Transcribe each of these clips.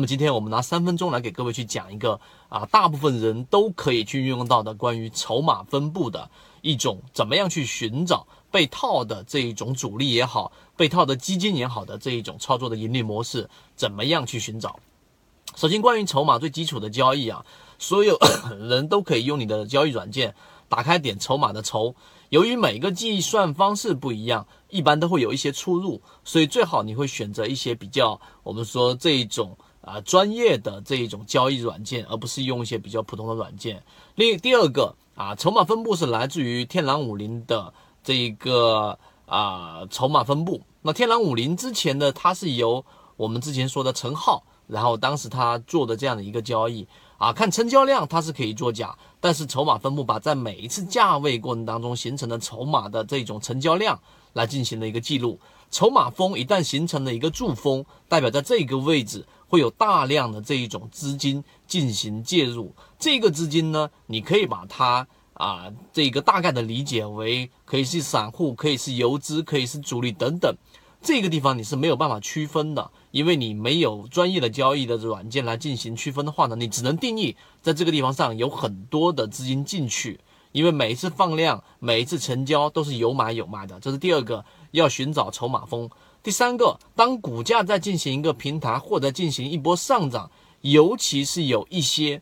那么今天我们拿三分钟来给各位去讲一个啊，大部分人都可以去运用到的关于筹码分布的一种怎么样去寻找被套的这一种主力也好，被套的基金也好的这一种操作的盈利模式，怎么样去寻找？首先，关于筹码最基础的交易啊，所有 人都可以用你的交易软件打开点筹码的筹。由于每个计算方式不一样，一般都会有一些出入，所以最好你会选择一些比较我们说这一种。啊，专业的这一种交易软件，而不是用一些比较普通的软件。另第二个啊，筹码分布是来自于天狼五零的这一个啊筹码分布。那天狼五零之前呢它是由我们之前说的陈浩，然后当时他做的这样的一个交易啊，看成交量它是可以作假，但是筹码分布把在每一次价位过程当中形成的筹码的这种成交量来进行了一个记录。筹码峰一旦形成了一个柱峰，代表在这个位置。会有大量的这一种资金进行介入，这个资金呢，你可以把它啊，这个大概的理解为可以是散户，可以是游资，可以是主力等等。这个地方你是没有办法区分的，因为你没有专业的交易的软件来进行区分的话呢，你只能定义在这个地方上有很多的资金进去，因为每一次放量，每一次成交都是有买有卖的，这是第二个要寻找筹码峰。第三个，当股价在进行一个平台或者进行一波上涨，尤其是有一些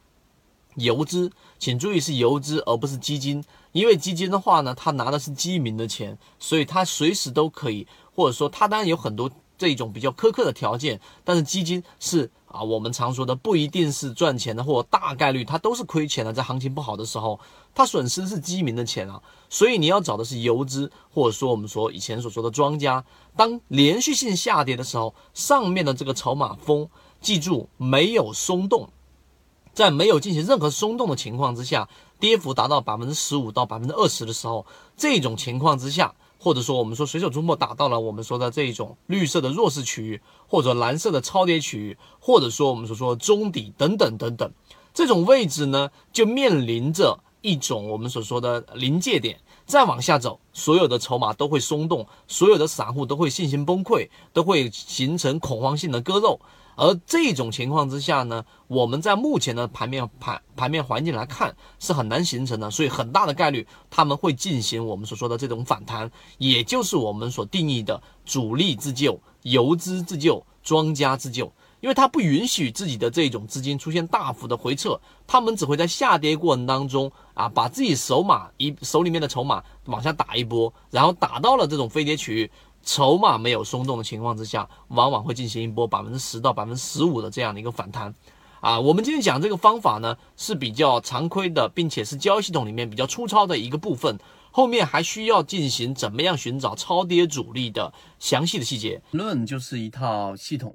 游资，请注意是游资而不是基金，因为基金的话呢，他拿的是基民的钱，所以他随时都可以，或者说他当然有很多这种比较苛刻的条件，但是基金是。啊，我们常说的不一定是赚钱的，或大概率它都是亏钱的。在行情不好的时候，它损失的是基民的钱啊。所以你要找的是游资，或者说我们说以前所说的庄家。当连续性下跌的时候，上面的这个筹码峰，记住没有松动，在没有进行任何松动的情况之下，跌幅达到百分之十五到百分之二十的时候，这种情况之下。或者说，我们说随手出没打到了我们说的这种绿色的弱势区域，或者蓝色的超跌区域，或者说我们所说中底等等等等，这种位置呢，就面临着一种我们所说的临界点。再往下走，所有的筹码都会松动，所有的散户都会信心崩溃，都会形成恐慌性的割肉。而这种情况之下呢，我们在目前的盘面盘盘面环境来看是很难形成的，所以很大的概率他们会进行我们所说的这种反弹，也就是我们所定义的主力自救、游资自救、庄家自救，因为它不允许自己的这种资金出现大幅的回撤，他们只会在下跌过程当中啊，把自己手码一手里面的筹码往下打一波，然后打到了这种飞跌区域。筹码没有松动的情况之下，往往会进行一波百分之十到百分之十五的这样的一个反弹，啊，我们今天讲这个方法呢是比较常规的，并且是交易系统里面比较粗糙的一个部分，后面还需要进行怎么样寻找超跌主力的详细的细节。论就是一套系统，